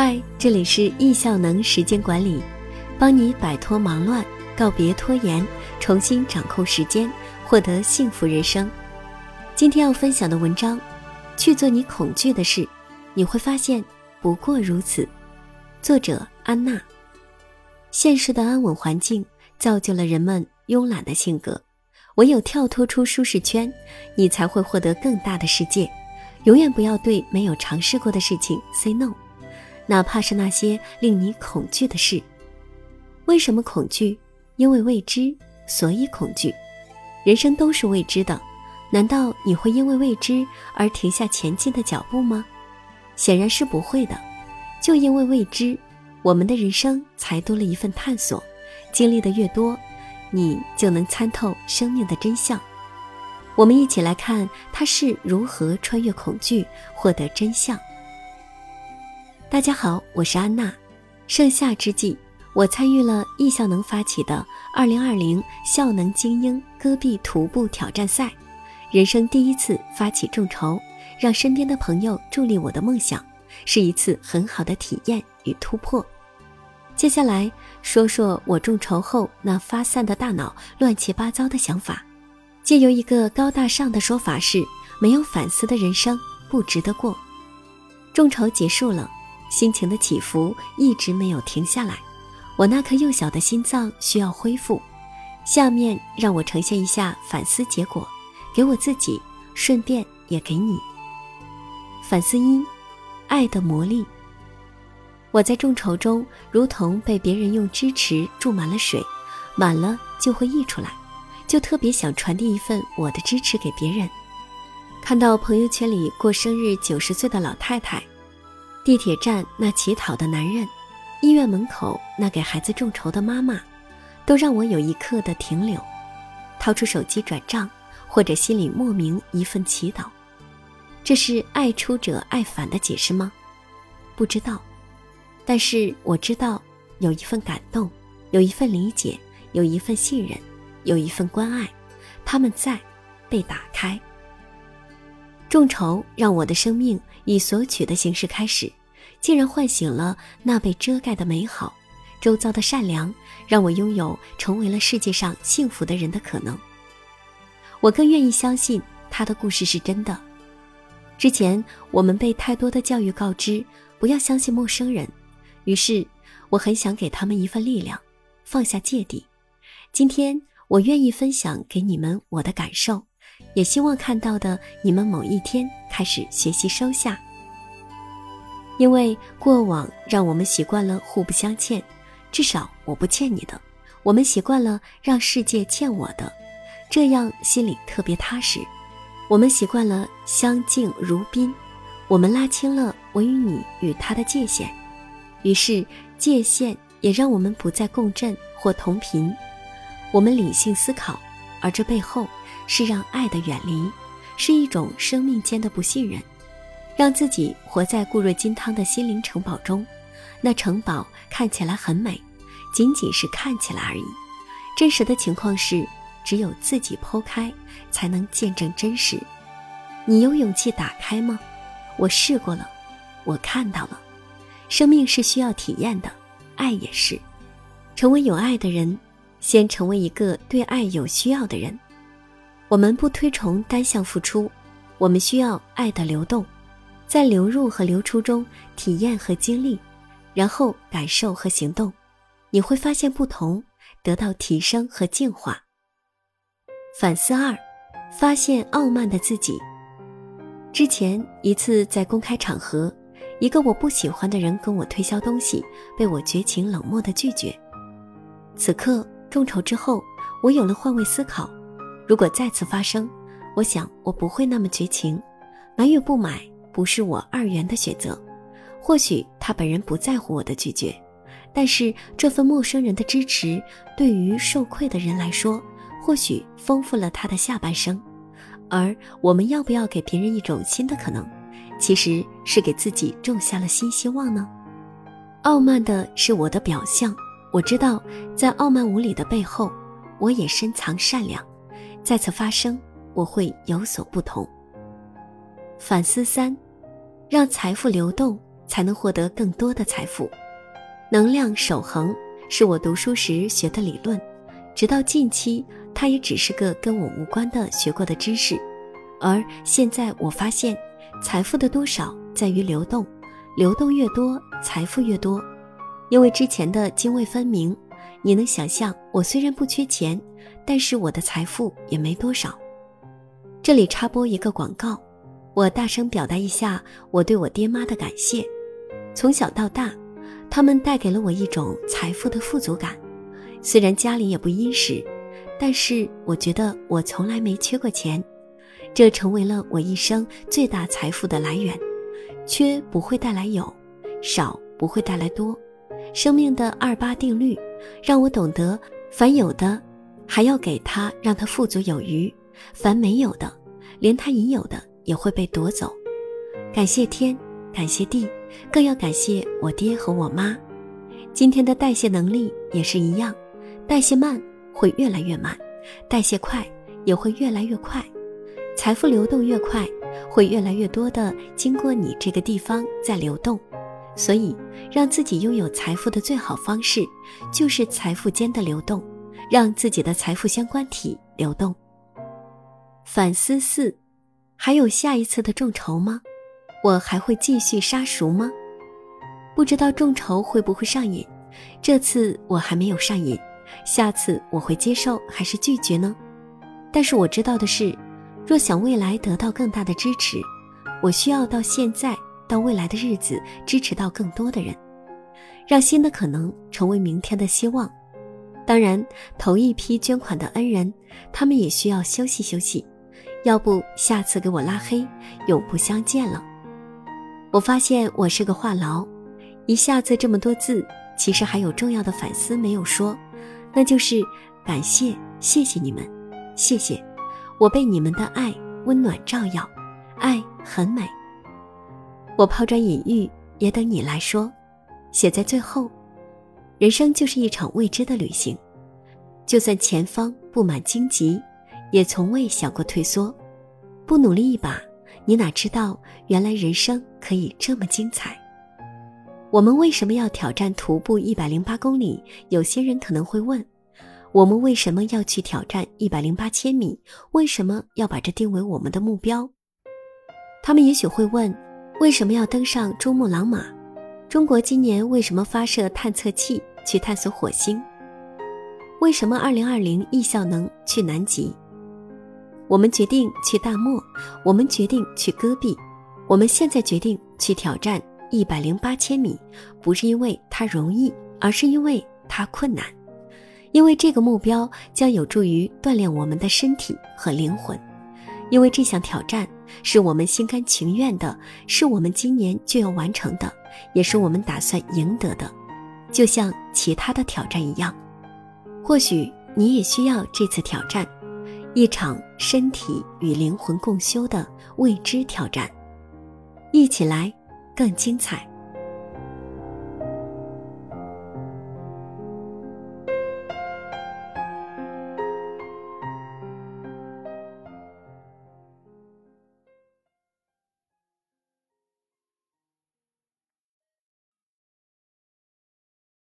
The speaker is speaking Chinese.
嗨，这里是易效能时间管理，帮你摆脱忙乱，告别拖延，重新掌控时间，获得幸福人生。今天要分享的文章，去做你恐惧的事，你会发现不过如此。作者安娜。现实的安稳环境造就了人们慵懒的性格，唯有跳脱出舒适圈，你才会获得更大的世界。永远不要对没有尝试过的事情 say no。哪怕是那些令你恐惧的事，为什么恐惧？因为未知，所以恐惧。人生都是未知的，难道你会因为未知而停下前进的脚步吗？显然是不会的。就因为未知，我们的人生才多了一份探索。经历的越多，你就能参透生命的真相。我们一起来看他是如何穿越恐惧，获得真相。大家好，我是安娜。盛夏之际，我参与了易效能发起的2020效能精英戈壁徒步挑战赛，人生第一次发起众筹，让身边的朋友助力我的梦想，是一次很好的体验与突破。接下来说说我众筹后那发散的大脑、乱七八糟的想法，借由一个高大上的说法是：没有反思的人生不值得过。众筹结束了。心情的起伏一直没有停下来，我那颗幼小的心脏需要恢复。下面让我呈现一下反思结果，给我自己，顺便也给你。反思一：爱的魔力。我在众筹中，如同被别人用支持注满了水，满了就会溢出来，就特别想传递一份我的支持给别人。看到朋友圈里过生日九十岁的老太太。地铁站那乞讨的男人，医院门口那给孩子众筹的妈妈，都让我有一刻的停留，掏出手机转账，或者心里莫名一份祈祷。这是爱出者爱返的解释吗？不知道，但是我知道有一份感动，有一份理解，有一份信任，有一份关爱，他们在被打开。众筹让我的生命以索取的形式开始。竟然唤醒了那被遮盖的美好，周遭的善良，让我拥有成为了世界上幸福的人的可能。我更愿意相信他的故事是真的。之前我们被太多的教育告知不要相信陌生人，于是我很想给他们一份力量，放下芥蒂。今天我愿意分享给你们我的感受，也希望看到的你们某一天开始学习收下。因为过往让我们习惯了互不相欠，至少我不欠你的。我们习惯了让世界欠我的，这样心里特别踏实。我们习惯了相敬如宾，我们拉清了我与你与他的界限，于是界限也让我们不再共振或同频。我们理性思考，而这背后是让爱的远离，是一种生命间的不信任。让自己活在固若金汤的心灵城堡中，那城堡看起来很美，仅仅是看起来而已。真实的情况是，只有自己剖开，才能见证真实。你有勇气打开吗？我试过了，我看到了。生命是需要体验的，爱也是。成为有爱的人，先成为一个对爱有需要的人。我们不推崇单向付出，我们需要爱的流动。在流入和流出中体验和经历，然后感受和行动，你会发现不同，得到提升和进化。反思二，发现傲慢的自己。之前一次在公开场合，一个我不喜欢的人跟我推销东西，被我绝情冷漠的拒绝。此刻众筹之后，我有了换位思考，如果再次发生，我想我不会那么绝情，买与不买。不是我二元的选择，或许他本人不在乎我的拒绝，但是这份陌生人的支持，对于受愧的人来说，或许丰富了他的下半生。而我们要不要给别人一种新的可能，其实是给自己种下了新希望呢？傲慢的是我的表象，我知道在傲慢无礼的背后，我也深藏善良。再次发生，我会有所不同。反思三。让财富流动，才能获得更多的财富。能量守恒是我读书时学的理论，直到近期，它也只是个跟我无关的学过的知识。而现在我发现，财富的多少在于流动，流动越多，财富越多。因为之前的泾渭分明，你能想象，我虽然不缺钱，但是我的财富也没多少。这里插播一个广告，我大声表达一下我对我爹妈的感谢。从小到大，他们带给了我一种财富的富足感。虽然家里也不殷实，但是我觉得我从来没缺过钱。这成为了我一生最大财富的来源，缺不会带来有，少不会带来多。生命的二八定律让我懂得，凡有的还要给他，让他富足有余；凡没有的，连他已有的也会被夺走。感谢天，感谢地，更要感谢我爹和我妈。今天的代谢能力也是一样，代谢慢会越来越慢，代谢快也会越来越快。财富流动越快，会越来越多的经过你这个地方在流动，所以让自己拥有财富的最好方式，就是财富间的流动，让自己的财富相关体流动。反思四，还有下一次的众筹吗？我还会继续杀熟吗？不知道众筹会不会上瘾，这次我还没有上瘾，下次我会接受还是拒绝呢？但是我知道的是。若想未来得到更大的支持，我需要到现在到未来的日子支持到更多的人，让新的可能成为明天的希望。当然，头一批捐款的恩人，他们也需要休息休息，要不下次给我拉黑，永不相见了。我发现我是个话痨，一下子这么多字，其实还有重要的反思没有说，那就是感谢，谢谢你们，谢谢。我被你们的爱温暖照耀，爱很美。我抛砖引玉，也等你来说。写在最后，人生就是一场未知的旅行，就算前方布满荆棘，也从未想过退缩。不努力一把，你哪知道原来人生可以这么精彩？我们为什么要挑战徒步一百零八公里？有些人可能会问。我们为什么要去挑战一百零八千米？为什么要把这定为我们的目标？他们也许会问：为什么要登上珠穆朗玛？中国今年为什么发射探测器去探索火星？为什么二零二零艺效能去南极？我们决定去大漠，我们决定去戈壁，我们现在决定去挑战一百零八千米，不是因为它容易，而是因为它困难。因为这个目标将有助于锻炼我们的身体和灵魂，因为这项挑战是我们心甘情愿的，是我们今年就要完成的，也是我们打算赢得的，就像其他的挑战一样。或许你也需要这次挑战，一场身体与灵魂共修的未知挑战，一起来更精彩。